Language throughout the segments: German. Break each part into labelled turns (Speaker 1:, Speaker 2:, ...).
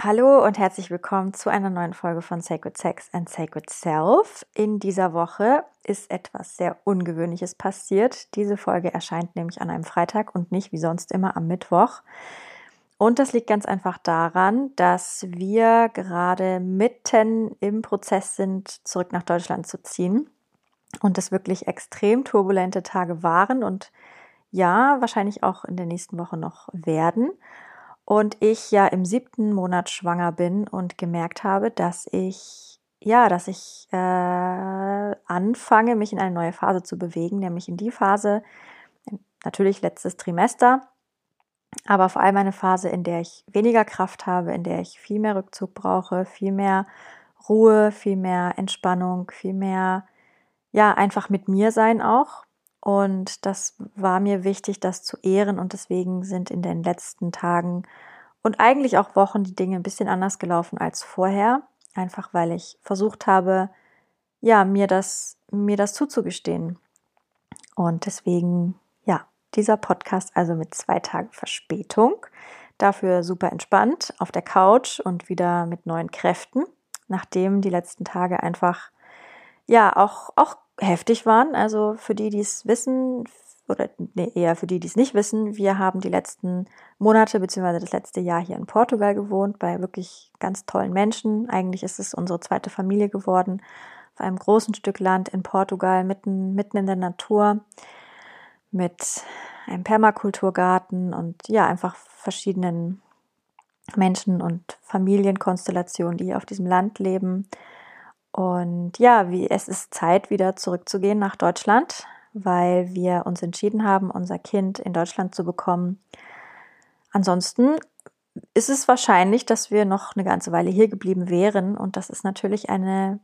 Speaker 1: Hallo und herzlich willkommen zu einer neuen Folge von Sacred Sex and Sacred Self. In dieser Woche ist etwas sehr Ungewöhnliches passiert. Diese Folge erscheint nämlich an einem Freitag und nicht wie sonst immer am Mittwoch. Und das liegt ganz einfach daran, dass wir gerade mitten im Prozess sind, zurück nach Deutschland zu ziehen. Und es wirklich extrem turbulente Tage waren und ja, wahrscheinlich auch in der nächsten Woche noch werden und ich ja im siebten Monat schwanger bin und gemerkt habe, dass ich ja, dass ich äh, anfange, mich in eine neue Phase zu bewegen, nämlich in die Phase, natürlich letztes Trimester, aber vor allem eine Phase, in der ich weniger Kraft habe, in der ich viel mehr Rückzug brauche, viel mehr Ruhe, viel mehr Entspannung, viel mehr, ja, einfach mit mir sein auch. Und das war mir wichtig, das zu ehren. Und deswegen sind in den letzten Tagen und eigentlich auch Wochen die Dinge ein bisschen anders gelaufen als vorher. Einfach weil ich versucht habe, ja, mir das, mir das zuzugestehen. Und deswegen, ja, dieser Podcast also mit zwei Tagen Verspätung. Dafür super entspannt auf der Couch und wieder mit neuen Kräften, nachdem die letzten Tage einfach, ja, auch, auch heftig waren. Also für die, die es wissen, oder nee, eher für die, die es nicht wissen, wir haben die letzten Monate bzw. das letzte Jahr hier in Portugal gewohnt, bei wirklich ganz tollen Menschen. Eigentlich ist es unsere zweite Familie geworden, auf einem großen Stück Land in Portugal, mitten, mitten in der Natur, mit einem Permakulturgarten und ja, einfach verschiedenen Menschen und Familienkonstellationen, die auf diesem Land leben. Und ja, wie es ist Zeit, wieder zurückzugehen nach Deutschland, weil wir uns entschieden haben, unser Kind in Deutschland zu bekommen. Ansonsten ist es wahrscheinlich, dass wir noch eine ganze Weile hier geblieben wären. Und das ist natürlich eine,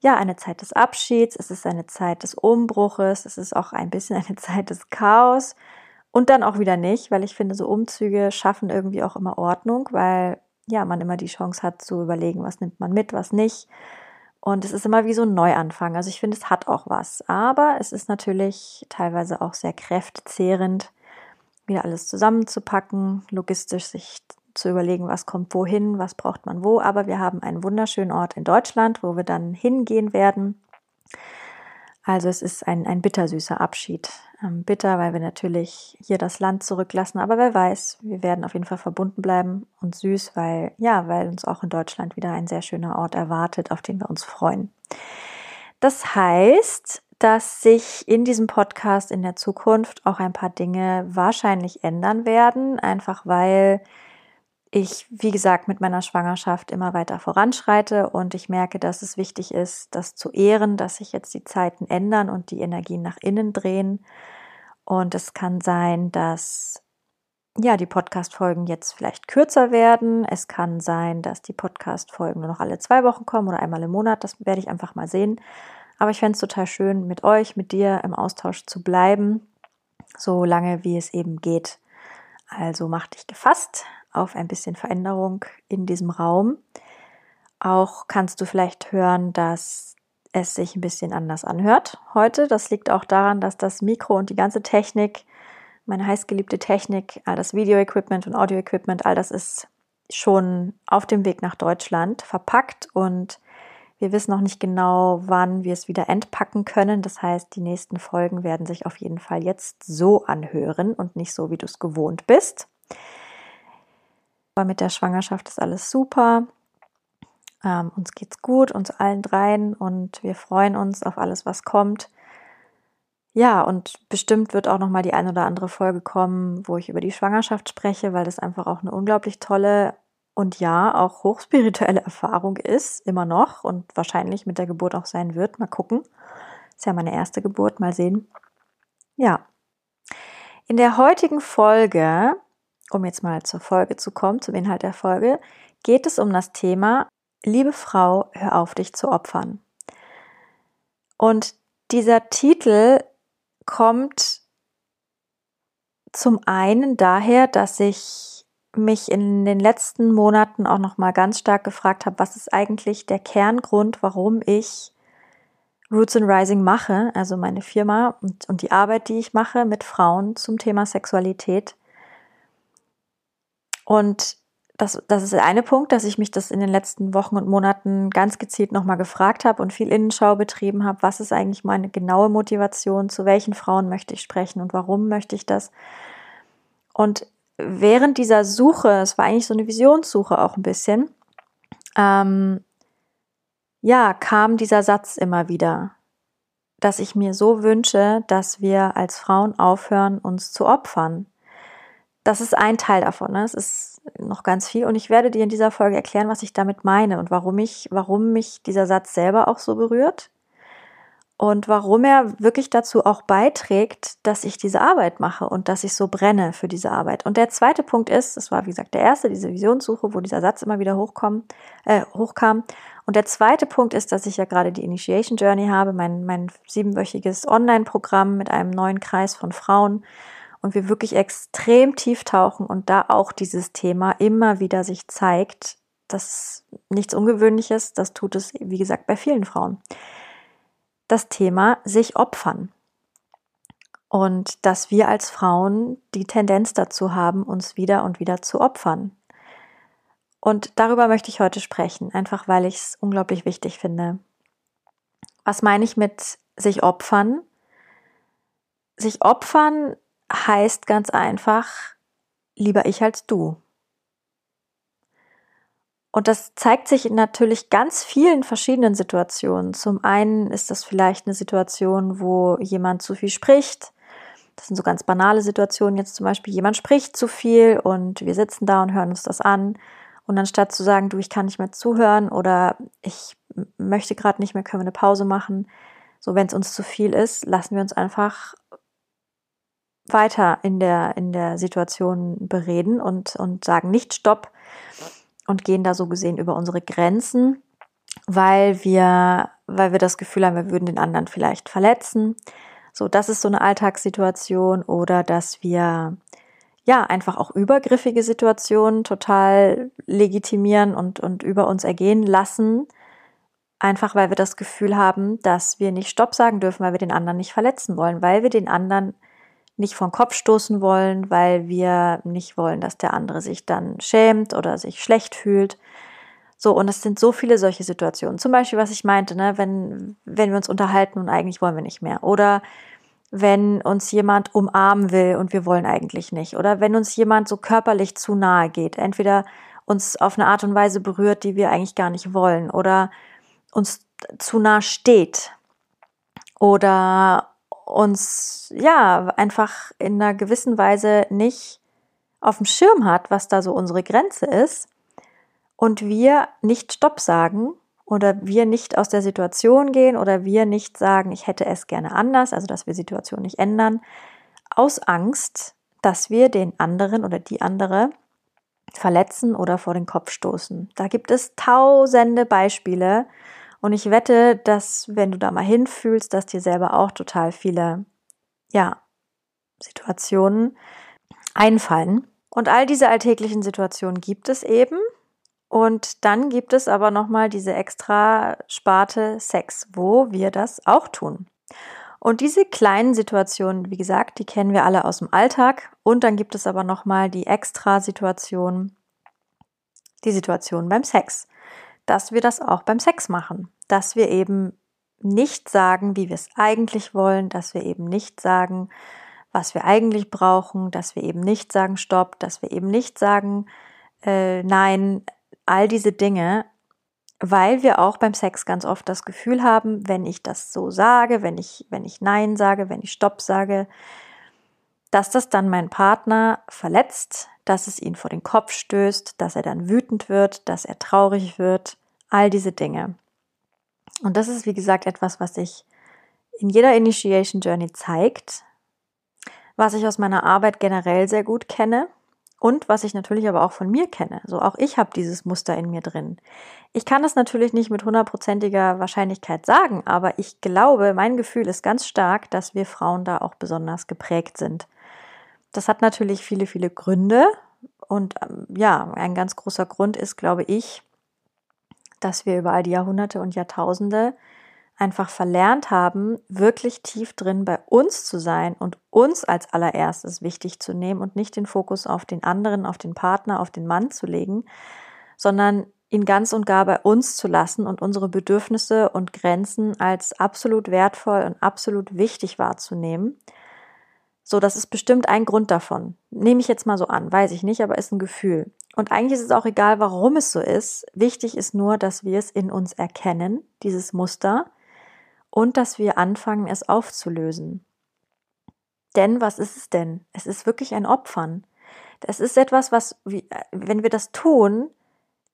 Speaker 1: ja, eine Zeit des Abschieds, es ist eine Zeit des Umbruches, es ist auch ein bisschen eine Zeit des Chaos. Und dann auch wieder nicht, weil ich finde, so Umzüge schaffen irgendwie auch immer Ordnung, weil ja, man immer die Chance hat zu überlegen, was nimmt man mit, was nicht. Und es ist immer wie so ein Neuanfang. Also ich finde, es hat auch was. Aber es ist natürlich teilweise auch sehr kräftezehrend, wieder alles zusammenzupacken, logistisch sich zu überlegen, was kommt wohin, was braucht man wo. Aber wir haben einen wunderschönen Ort in Deutschland, wo wir dann hingehen werden. Also es ist ein, ein bittersüßer Abschied. Ähm, bitter, weil wir natürlich hier das Land zurücklassen, aber wer weiß, wir werden auf jeden Fall verbunden bleiben und süß, weil ja, weil uns auch in Deutschland wieder ein sehr schöner Ort erwartet, auf den wir uns freuen. Das heißt, dass sich in diesem Podcast in der Zukunft auch ein paar Dinge wahrscheinlich ändern werden, einfach weil ich, wie gesagt, mit meiner Schwangerschaft immer weiter voranschreite und ich merke, dass es wichtig ist, das zu ehren, dass sich jetzt die Zeiten ändern und die Energien nach innen drehen. Und es kann sein, dass ja, die Podcast-Folgen jetzt vielleicht kürzer werden. Es kann sein, dass die Podcast-Folgen nur noch alle zwei Wochen kommen oder einmal im Monat. Das werde ich einfach mal sehen. Aber ich fände es total schön, mit euch, mit dir im Austausch zu bleiben, so lange wie es eben geht. Also mach dich gefasst, auf ein bisschen Veränderung in diesem Raum. Auch kannst du vielleicht hören, dass es sich ein bisschen anders anhört heute. Das liegt auch daran, dass das Mikro und die ganze Technik, meine heißgeliebte Technik, all das Video-Equipment und Audio-Equipment, all das ist schon auf dem Weg nach Deutschland verpackt und wir wissen noch nicht genau, wann wir es wieder entpacken können. Das heißt, die nächsten Folgen werden sich auf jeden Fall jetzt so anhören und nicht so, wie du es gewohnt bist. Aber mit der Schwangerschaft ist alles super. Ähm, uns geht's gut, uns allen dreien und wir freuen uns auf alles, was kommt. Ja, und bestimmt wird auch noch mal die ein oder andere Folge kommen, wo ich über die Schwangerschaft spreche, weil das einfach auch eine unglaublich tolle und ja, auch hochspirituelle Erfahrung ist, immer noch und wahrscheinlich mit der Geburt auch sein wird. Mal gucken. Ist ja meine erste Geburt, mal sehen. Ja. In der heutigen Folge um jetzt mal zur Folge zu kommen, zum Inhalt der Folge, geht es um das Thema, liebe Frau, hör auf dich zu opfern. Und dieser Titel kommt zum einen daher, dass ich mich in den letzten Monaten auch noch mal ganz stark gefragt habe, was ist eigentlich der Kerngrund, warum ich Roots and Rising mache, also meine Firma und, und die Arbeit, die ich mache mit Frauen zum Thema Sexualität. Und das, das ist der eine Punkt, dass ich mich das in den letzten Wochen und Monaten ganz gezielt nochmal gefragt habe und viel Innenschau betrieben habe. Was ist eigentlich meine genaue Motivation? Zu welchen Frauen möchte ich sprechen und warum möchte ich das? Und während dieser Suche, es war eigentlich so eine Visionssuche auch ein bisschen, ähm, ja, kam dieser Satz immer wieder, dass ich mir so wünsche, dass wir als Frauen aufhören, uns zu opfern. Das ist ein Teil davon. Ne? Es ist noch ganz viel und ich werde dir in dieser Folge erklären, was ich damit meine und warum ich, warum mich dieser Satz selber auch so berührt und warum er wirklich dazu auch beiträgt, dass ich diese Arbeit mache und dass ich so brenne für diese Arbeit. Und der zweite Punkt ist, das war wie gesagt der erste, diese Visionssuche, wo dieser Satz immer wieder hochkommen, äh, hochkam. Und der zweite Punkt ist, dass ich ja gerade die Initiation Journey habe, mein, mein siebenwöchiges Online-Programm mit einem neuen Kreis von Frauen und wir wirklich extrem tief tauchen und da auch dieses Thema immer wieder sich zeigt, das ist nichts Ungewöhnliches, das tut es, wie gesagt, bei vielen Frauen das Thema sich opfern. Und dass wir als Frauen die Tendenz dazu haben, uns wieder und wieder zu opfern. Und darüber möchte ich heute sprechen, einfach weil ich es unglaublich wichtig finde. Was meine ich mit sich opfern? Sich opfern heißt ganz einfach, lieber ich als du. Und das zeigt sich in natürlich ganz vielen verschiedenen Situationen. Zum einen ist das vielleicht eine Situation, wo jemand zu viel spricht. Das sind so ganz banale Situationen. Jetzt zum Beispiel, jemand spricht zu viel und wir sitzen da und hören uns das an. Und anstatt zu sagen, du, ich kann nicht mehr zuhören oder ich möchte gerade nicht mehr, können wir eine Pause machen. So, wenn es uns zu viel ist, lassen wir uns einfach weiter in der, in der Situation bereden und, und sagen nicht Stopp, und gehen da so gesehen über unsere Grenzen, weil wir, weil wir das Gefühl haben, wir würden den anderen vielleicht verletzen. So, das ist so eine Alltagssituation oder dass wir ja einfach auch übergriffige Situationen total legitimieren und, und über uns ergehen lassen. Einfach weil wir das Gefühl haben, dass wir nicht Stopp sagen dürfen, weil wir den anderen nicht verletzen wollen, weil wir den anderen nicht vom Kopf stoßen wollen, weil wir nicht wollen, dass der andere sich dann schämt oder sich schlecht fühlt. So, und es sind so viele solche Situationen. Zum Beispiel, was ich meinte, ne, wenn, wenn wir uns unterhalten und eigentlich wollen wir nicht mehr. Oder wenn uns jemand umarmen will und wir wollen eigentlich nicht. Oder wenn uns jemand so körperlich zu nahe geht. Entweder uns auf eine Art und Weise berührt, die wir eigentlich gar nicht wollen. Oder uns zu nah steht. Oder uns ja einfach in einer gewissen Weise nicht auf dem Schirm hat, was da so unsere Grenze ist und wir nicht Stopp sagen oder wir nicht aus der Situation gehen oder wir nicht sagen, ich hätte es gerne anders, also dass wir Situation nicht ändern, aus Angst, dass wir den anderen oder die andere verletzen oder vor den Kopf stoßen. Da gibt es tausende Beispiele, und ich wette, dass wenn du da mal hinfühlst, dass dir selber auch total viele, ja, Situationen einfallen. Und all diese alltäglichen Situationen gibt es eben. Und dann gibt es aber nochmal diese extra Sparte Sex, wo wir das auch tun. Und diese kleinen Situationen, wie gesagt, die kennen wir alle aus dem Alltag. Und dann gibt es aber nochmal die extra Situation, die Situation beim Sex dass wir das auch beim Sex machen. Dass wir eben nicht sagen, wie wir es eigentlich wollen, dass wir eben nicht sagen, was wir eigentlich brauchen, dass wir eben nicht sagen Stopp, dass wir eben nicht sagen äh, Nein, all diese Dinge, weil wir auch beim Sex ganz oft das Gefühl haben, wenn ich das so sage, wenn ich, wenn ich Nein sage, wenn ich Stopp sage, dass das dann mein Partner verletzt, dass es ihn vor den Kopf stößt, dass er dann wütend wird, dass er traurig wird, all diese Dinge. Und das ist, wie gesagt, etwas, was sich in jeder Initiation Journey zeigt, was ich aus meiner Arbeit generell sehr gut kenne Und was ich natürlich aber auch von mir kenne. So auch ich habe dieses Muster in mir drin. Ich kann das natürlich nicht mit hundertprozentiger Wahrscheinlichkeit sagen, aber ich glaube, mein Gefühl ist ganz stark, dass wir Frauen da auch besonders geprägt sind. Das hat natürlich viele, viele Gründe. Und ähm, ja, ein ganz großer Grund ist, glaube ich, dass wir über all die Jahrhunderte und Jahrtausende einfach verlernt haben, wirklich tief drin bei uns zu sein und uns als allererstes wichtig zu nehmen und nicht den Fokus auf den anderen, auf den Partner, auf den Mann zu legen, sondern ihn ganz und gar bei uns zu lassen und unsere Bedürfnisse und Grenzen als absolut wertvoll und absolut wichtig wahrzunehmen. So, das ist bestimmt ein Grund davon. Nehme ich jetzt mal so an, weiß ich nicht, aber ist ein Gefühl. Und eigentlich ist es auch egal, warum es so ist. Wichtig ist nur, dass wir es in uns erkennen, dieses Muster, und dass wir anfangen, es aufzulösen. Denn was ist es denn? Es ist wirklich ein Opfern. Es ist etwas, was, wenn wir das tun,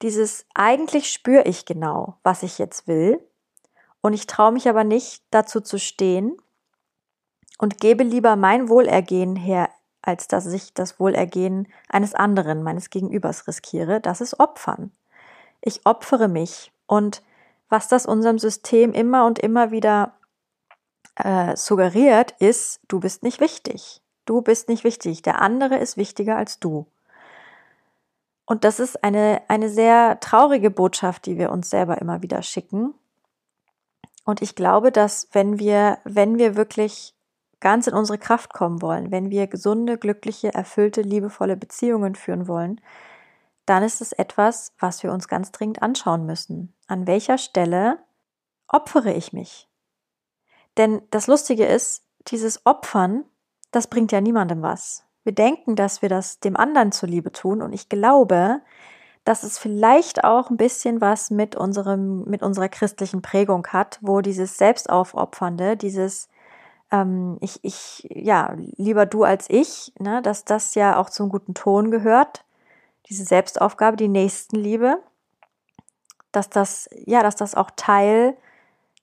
Speaker 1: dieses eigentlich spüre ich genau, was ich jetzt will, und ich traue mich aber nicht dazu zu stehen und gebe lieber mein Wohlergehen her, als dass ich das Wohlergehen eines anderen, meines Gegenübers riskiere. Das ist Opfern. Ich opfere mich und was das unserem System immer und immer wieder äh, suggeriert, ist, du bist nicht wichtig. Du bist nicht wichtig. Der andere ist wichtiger als du. Und das ist eine, eine sehr traurige Botschaft, die wir uns selber immer wieder schicken. Und ich glaube, dass wenn wir, wenn wir wirklich ganz in unsere Kraft kommen wollen, wenn wir gesunde, glückliche, erfüllte, liebevolle Beziehungen führen wollen, dann ist es etwas, was wir uns ganz dringend anschauen müssen. An welcher Stelle opfere ich mich? Denn das Lustige ist, dieses Opfern, das bringt ja niemandem was. Wir denken, dass wir das dem anderen zuliebe tun und ich glaube, dass es vielleicht auch ein bisschen was mit unserem, mit unserer christlichen Prägung hat, wo dieses Selbstaufopfernde, dieses ähm, ich, ich, ja, lieber du als ich, ne, dass das ja auch zum guten Ton gehört diese Selbstaufgabe, die Nächstenliebe, dass das, ja, dass das auch Teil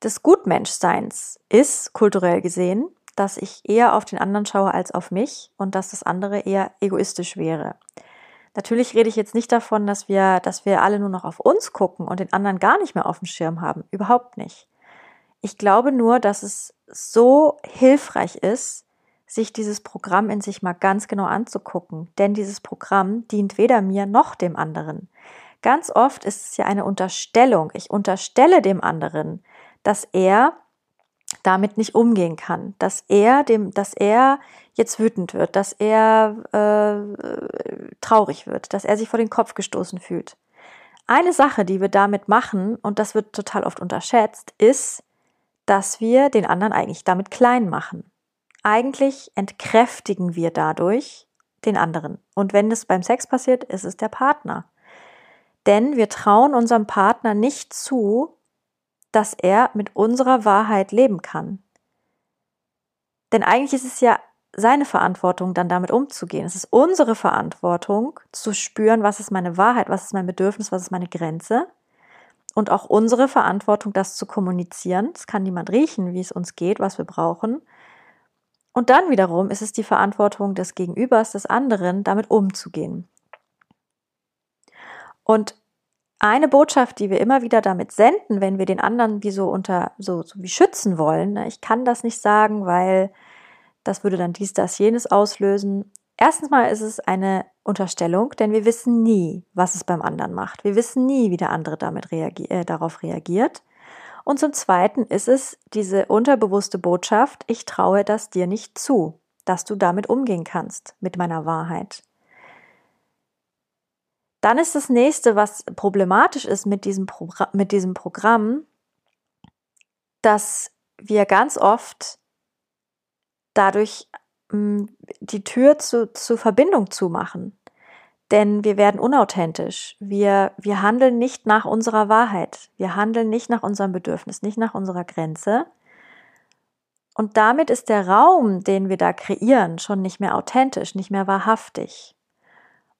Speaker 1: des Gutmenschseins ist, kulturell gesehen, dass ich eher auf den anderen schaue als auf mich und dass das andere eher egoistisch wäre. Natürlich rede ich jetzt nicht davon, dass wir, dass wir alle nur noch auf uns gucken und den anderen gar nicht mehr auf dem Schirm haben. Überhaupt nicht. Ich glaube nur, dass es so hilfreich ist, sich dieses Programm in sich mal ganz genau anzugucken, denn dieses Programm dient weder mir noch dem anderen. Ganz oft ist es ja eine Unterstellung. Ich unterstelle dem anderen, dass er damit nicht umgehen kann, dass er dem, dass er jetzt wütend wird, dass er äh, traurig wird, dass er sich vor den Kopf gestoßen fühlt. Eine Sache, die wir damit machen, und das wird total oft unterschätzt, ist, dass wir den anderen eigentlich damit klein machen. Eigentlich entkräftigen wir dadurch den anderen. Und wenn es beim Sex passiert, ist es der Partner. Denn wir trauen unserem Partner nicht zu, dass er mit unserer Wahrheit leben kann. Denn eigentlich ist es ja seine Verantwortung, dann damit umzugehen. Es ist unsere Verantwortung, zu spüren, was ist meine Wahrheit, was ist mein Bedürfnis, was ist meine Grenze. Und auch unsere Verantwortung, das zu kommunizieren. Es kann niemand riechen, wie es uns geht, was wir brauchen. Und dann wiederum ist es die Verantwortung des Gegenübers, des anderen, damit umzugehen. Und eine Botschaft, die wir immer wieder damit senden, wenn wir den anderen wie so unter, so, so wie schützen wollen, ne, ich kann das nicht sagen, weil das würde dann dies, das, jenes auslösen. Erstens mal ist es eine Unterstellung, denn wir wissen nie, was es beim anderen macht. Wir wissen nie, wie der andere damit reagi äh, darauf reagiert. Und zum Zweiten ist es diese unterbewusste Botschaft, ich traue das dir nicht zu, dass du damit umgehen kannst, mit meiner Wahrheit. Dann ist das nächste, was problematisch ist mit diesem, Progr mit diesem Programm, dass wir ganz oft dadurch die Tür zu, zur Verbindung zumachen. Denn wir werden unauthentisch. Wir, wir handeln nicht nach unserer Wahrheit. Wir handeln nicht nach unserem Bedürfnis, nicht nach unserer Grenze. Und damit ist der Raum, den wir da kreieren, schon nicht mehr authentisch, nicht mehr wahrhaftig.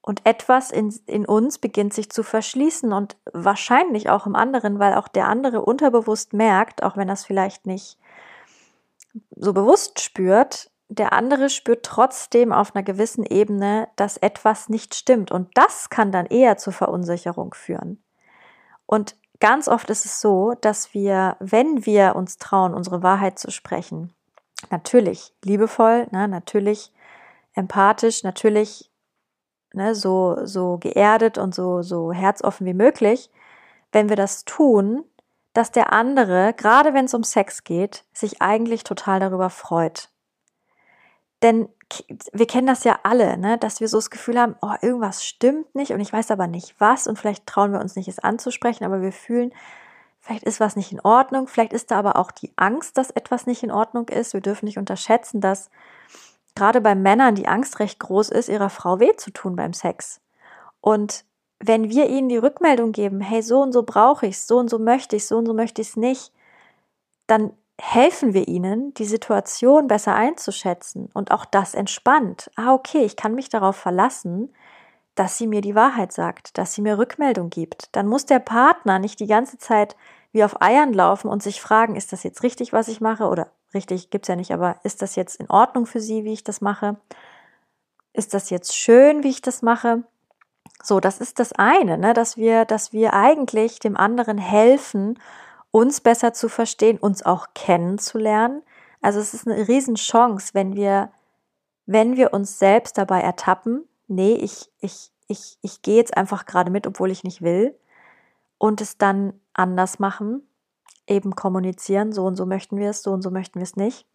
Speaker 1: Und etwas in, in uns beginnt sich zu verschließen und wahrscheinlich auch im anderen, weil auch der andere unterbewusst merkt, auch wenn es vielleicht nicht so bewusst spürt, der andere spürt trotzdem auf einer gewissen Ebene, dass etwas nicht stimmt. Und das kann dann eher zur Verunsicherung führen. Und ganz oft ist es so, dass wir, wenn wir uns trauen, unsere Wahrheit zu sprechen, natürlich liebevoll, ne, natürlich empathisch, natürlich ne, so, so geerdet und so, so herzoffen wie möglich, wenn wir das tun, dass der andere, gerade wenn es um Sex geht, sich eigentlich total darüber freut. Denn wir kennen das ja alle, ne? dass wir so das Gefühl haben, oh, irgendwas stimmt nicht und ich weiß aber nicht was und vielleicht trauen wir uns nicht, es anzusprechen, aber wir fühlen, vielleicht ist was nicht in Ordnung, vielleicht ist da aber auch die Angst, dass etwas nicht in Ordnung ist. Wir dürfen nicht unterschätzen, dass gerade bei Männern die Angst recht groß ist, ihrer Frau weh zu tun beim Sex. Und wenn wir ihnen die Rückmeldung geben, hey, so und so brauche ich es, so und so möchte ich so und so möchte ich es nicht, dann helfen wir ihnen, die Situation besser einzuschätzen und auch das entspannt. Ah, okay, ich kann mich darauf verlassen, dass sie mir die Wahrheit sagt, dass sie mir Rückmeldung gibt. Dann muss der Partner nicht die ganze Zeit wie auf Eiern laufen und sich fragen, ist das jetzt richtig, was ich mache? Oder richtig gibt's ja nicht, aber ist das jetzt in Ordnung für sie, wie ich das mache? Ist das jetzt schön, wie ich das mache? So, das ist das eine, ne? dass wir, dass wir eigentlich dem anderen helfen, uns besser zu verstehen, uns auch kennenzulernen. Also es ist eine Riesenchance, wenn wir, wenn wir uns selbst dabei ertappen, nee, ich, ich, ich, ich gehe jetzt einfach gerade mit, obwohl ich nicht will, und es dann anders machen, eben kommunizieren, so und so möchten wir es, so und so möchten wir es nicht.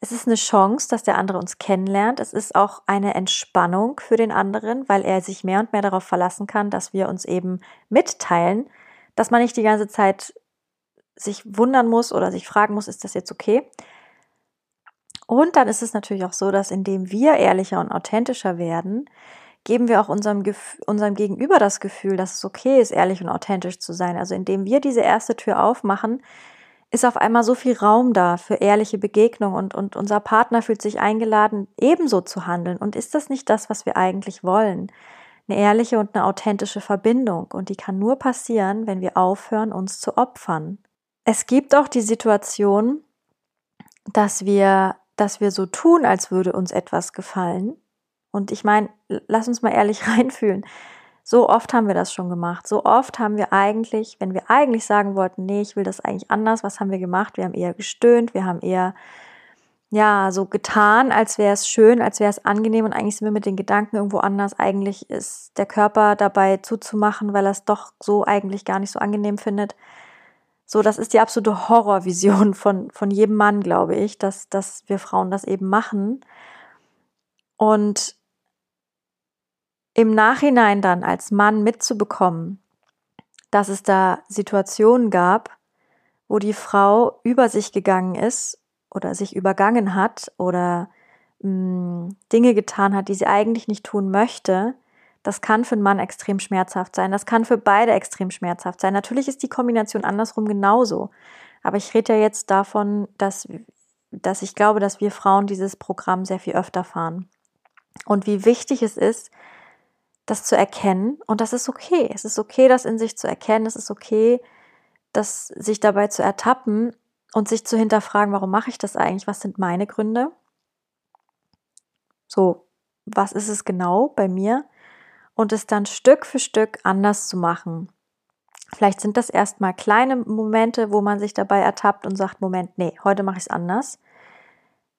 Speaker 1: Es ist eine Chance, dass der andere uns kennenlernt. Es ist auch eine Entspannung für den anderen, weil er sich mehr und mehr darauf verlassen kann, dass wir uns eben mitteilen, dass man nicht die ganze Zeit sich wundern muss oder sich fragen muss, ist das jetzt okay? Und dann ist es natürlich auch so, dass indem wir ehrlicher und authentischer werden, geben wir auch unserem, unserem Gegenüber das Gefühl, dass es okay ist, ehrlich und authentisch zu sein. Also indem wir diese erste Tür aufmachen, ist auf einmal so viel Raum da für ehrliche Begegnung und, und unser Partner fühlt sich eingeladen, ebenso zu handeln. Und ist das nicht das, was wir eigentlich wollen? Eine ehrliche und eine authentische Verbindung. Und die kann nur passieren, wenn wir aufhören, uns zu opfern. Es gibt auch die Situation, dass wir, dass wir so tun, als würde uns etwas gefallen. Und ich meine, lass uns mal ehrlich reinfühlen. So oft haben wir das schon gemacht. So oft haben wir eigentlich, wenn wir eigentlich sagen wollten, nee, ich will das eigentlich anders, was haben wir gemacht? Wir haben eher gestöhnt, wir haben eher ja, so getan, als wäre es schön, als wäre es angenehm und eigentlich sind wir mit den Gedanken irgendwo anders. Eigentlich ist der Körper dabei zuzumachen, weil er es doch so eigentlich gar nicht so angenehm findet. So, das ist die absolute Horrorvision von, von jedem Mann, glaube ich, dass, dass wir Frauen das eben machen. Und im Nachhinein dann als Mann mitzubekommen, dass es da Situationen gab, wo die Frau über sich gegangen ist oder sich übergangen hat oder mh, mm, Dinge getan hat, die sie eigentlich nicht tun möchte, das kann für einen Mann extrem schmerzhaft sein. Das kann für beide extrem schmerzhaft sein. Natürlich ist die Kombination andersrum genauso. Aber ich rede ja jetzt davon, dass, dass ich glaube, dass wir Frauen dieses Programm sehr viel öfter fahren. Und wie wichtig es ist, das zu erkennen und das ist okay. Es ist okay, das in sich zu erkennen. Es ist okay, das sich dabei zu ertappen und sich zu hinterfragen, warum mache ich das eigentlich? Was sind meine Gründe? So, was ist es genau bei mir? Und es dann Stück für Stück anders zu machen. Vielleicht sind das erstmal kleine Momente, wo man sich dabei ertappt und sagt, Moment, nee, heute mache ich es anders.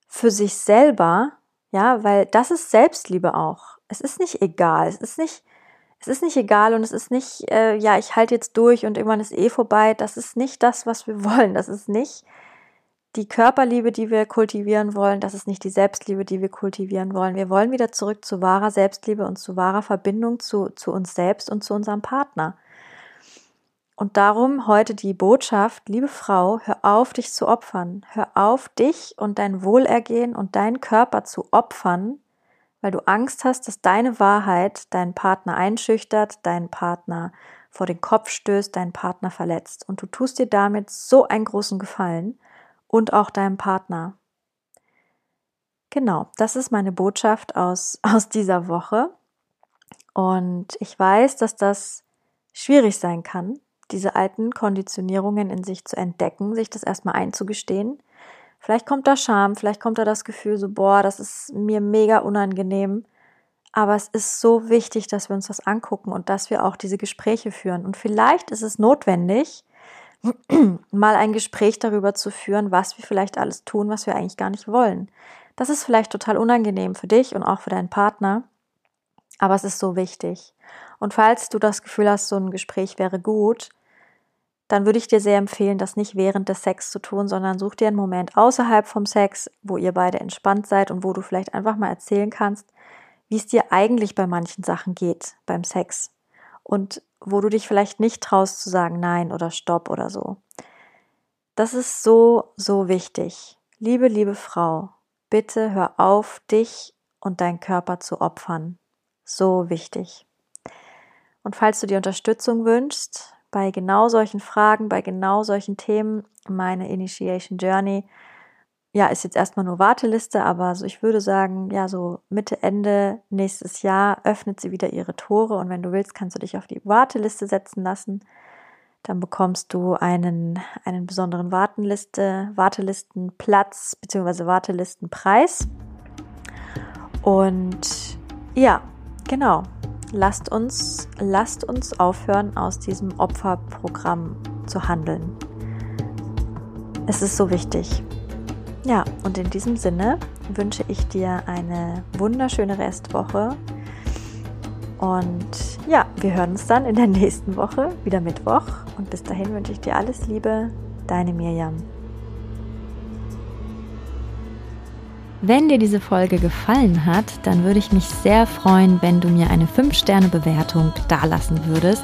Speaker 1: Für sich selber, ja, weil das ist Selbstliebe auch es ist nicht egal. Es ist nicht, es ist nicht egal und es ist nicht, äh, ja, ich halte jetzt durch und irgendwann ist eh vorbei. Das ist nicht das, was wir wollen. Das ist nicht die Körperliebe, die wir kultivieren wollen. Das ist nicht die Selbstliebe, die wir kultivieren wollen. Wir wollen wieder zurück zu wahrer Selbstliebe und zu wahrer Verbindung zu, zu uns selbst und zu unserem Partner. Und darum heute die Botschaft, liebe Frau, hör auf, dich zu opfern. Hör auf, dich und dein Wohlergehen und deinen Körper zu opfern weil du Angst hast, dass deine Wahrheit deinen Partner einschüchtert, deinen Partner vor den Kopf stößt, deinen Partner verletzt. Und du tust dir damit so einen großen Gefallen und auch deinem Partner. Genau, das ist meine Botschaft aus, aus dieser Woche. Und ich weiß, dass das schwierig sein kann, diese alten Konditionierungen in sich zu entdecken, sich das erstmal einzugestehen. Vielleicht kommt da Scham, vielleicht kommt da das Gefühl so, boah, das ist mir mega unangenehm. Aber es ist so wichtig, dass wir uns das angucken und dass wir auch diese Gespräche führen. Und vielleicht ist es notwendig, mal ein Gespräch darüber zu führen, was wir vielleicht alles tun, was wir eigentlich gar nicht wollen. Das ist vielleicht total unangenehm für dich und auch für deinen Partner, aber es ist so wichtig. Und falls du das Gefühl hast, so ein Gespräch wäre gut, dann würde ich dir sehr empfehlen, das nicht während des Sex zu tun, sondern such dir einen Moment außerhalb vom Sex, wo ihr beide entspannt seid und wo du vielleicht einfach mal erzählen kannst, wie es dir eigentlich bei manchen Sachen geht beim Sex und wo du dich vielleicht nicht traust zu sagen Nein oder Stopp oder so. Das ist so, so wichtig. Liebe, liebe Frau, bitte hör auf, dich und deinen Körper zu opfern. So wichtig. Und falls du dir Unterstützung wünschst, bei genau solchen Fragen, bei genau solchen Themen, meine Initiation Journey, ja, ist jetzt erstmal nur Warteliste, aber so ich würde sagen, ja, so Mitte, Ende nächstes Jahr öffnet sie wieder ihre Tore und wenn du willst, kannst du dich auf die Warteliste setzen lassen. Dann bekommst du einen, einen besonderen Wartenliste, Wartelistenplatz bzw. Wartelistenpreis. Und ja, genau lasst uns, lasst uns aufhören, aus diesem Opferprogramm zu handeln. Es ist so wichtig. Ja, und in diesem Sinne wünsche ich dir eine wunderschöne Restwoche. Und ja, wir hören uns dann in der nächsten Woche, wieder Mittwoch. Und bis dahin wünsche ich dir alles Liebe, deine Miriam. Wenn dir diese Folge gefallen hat, dann würde ich mich sehr freuen, wenn du mir eine 5-Sterne-Bewertung dalassen würdest.